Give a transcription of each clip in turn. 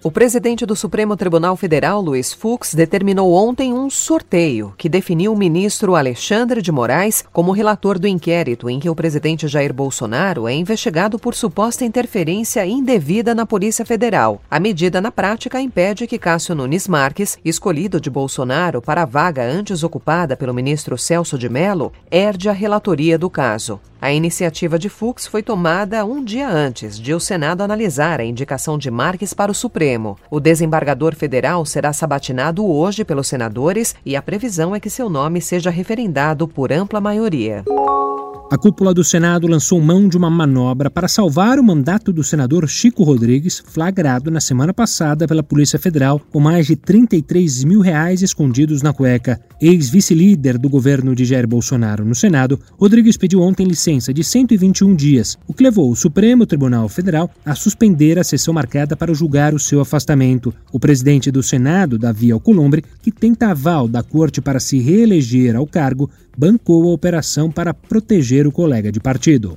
O presidente do Supremo Tribunal Federal, Luiz Fux, determinou ontem um sorteio que definiu o ministro Alexandre de Moraes como relator do inquérito em que o presidente Jair Bolsonaro é investigado por suposta interferência indevida na Polícia Federal. A medida, na prática, impede que Cássio Nunes Marques, escolhido de Bolsonaro para a vaga antes ocupada pelo ministro Celso de Mello, herde a relatoria do caso. A iniciativa de Fux foi tomada um dia antes de o Senado analisar a indicação de Marques para o Supremo. O desembargador federal será sabatinado hoje pelos senadores e a previsão é que seu nome seja referendado por ampla maioria. A cúpula do Senado lançou mão de uma manobra para salvar o mandato do senador Chico Rodrigues, flagrado na semana passada pela Polícia Federal com mais de 33 mil reais escondidos na cueca. Ex-vice-líder do governo de Jair Bolsonaro no Senado, Rodrigues pediu ontem licença de 121 dias, o que levou o Supremo Tribunal Federal a suspender a sessão marcada para julgar o seu afastamento. O presidente do Senado, Davi Alcolumbre, que tenta aval da corte para se reeleger ao cargo, bancou a operação para proteger o colega de partido.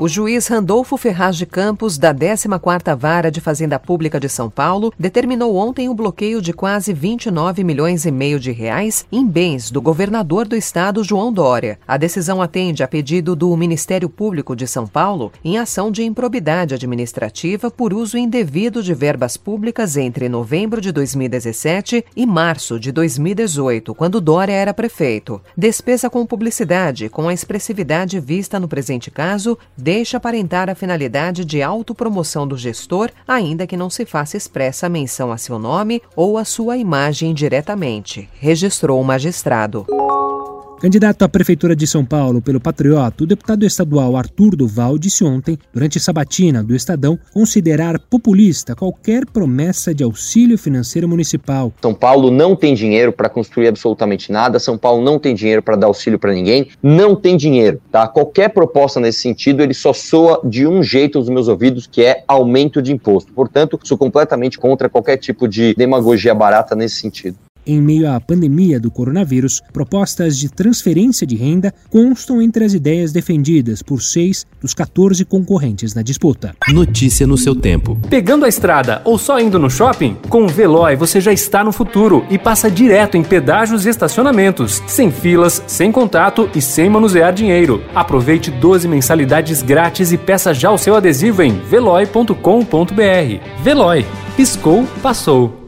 O juiz Randolfo Ferraz de Campos, da 14ª Vara de Fazenda Pública de São Paulo, determinou ontem o bloqueio de quase 29 milhões e meio de reais em bens do governador do estado, João Dória. A decisão atende a pedido do Ministério Público de São Paulo em ação de improbidade administrativa por uso indevido de verbas públicas entre novembro de 2017 e março de 2018, quando Dória era prefeito. Despesa com publicidade, com a expressividade vista no presente caso, deixa aparentar a finalidade de autopromoção do gestor, ainda que não se faça expressa menção a seu nome ou a sua imagem diretamente, registrou o magistrado. Candidato à Prefeitura de São Paulo pelo Patriota, o deputado estadual Arthur Duval disse ontem, durante sabatina do Estadão, considerar populista qualquer promessa de auxílio financeiro municipal. São Paulo não tem dinheiro para construir absolutamente nada, São Paulo não tem dinheiro para dar auxílio para ninguém, não tem dinheiro, tá? Qualquer proposta nesse sentido, ele só soa de um jeito aos meus ouvidos, que é aumento de imposto. Portanto, sou completamente contra qualquer tipo de demagogia barata nesse sentido em meio à pandemia do coronavírus, propostas de transferência de renda constam entre as ideias defendidas por seis dos 14 concorrentes na disputa. Notícia no seu tempo. Pegando a estrada ou só indo no shopping? Com o Veloy você já está no futuro e passa direto em pedágios e estacionamentos, sem filas, sem contato e sem manusear dinheiro. Aproveite 12 mensalidades grátis e peça já o seu adesivo em veloy.com.br. Veloy. Piscou, passou.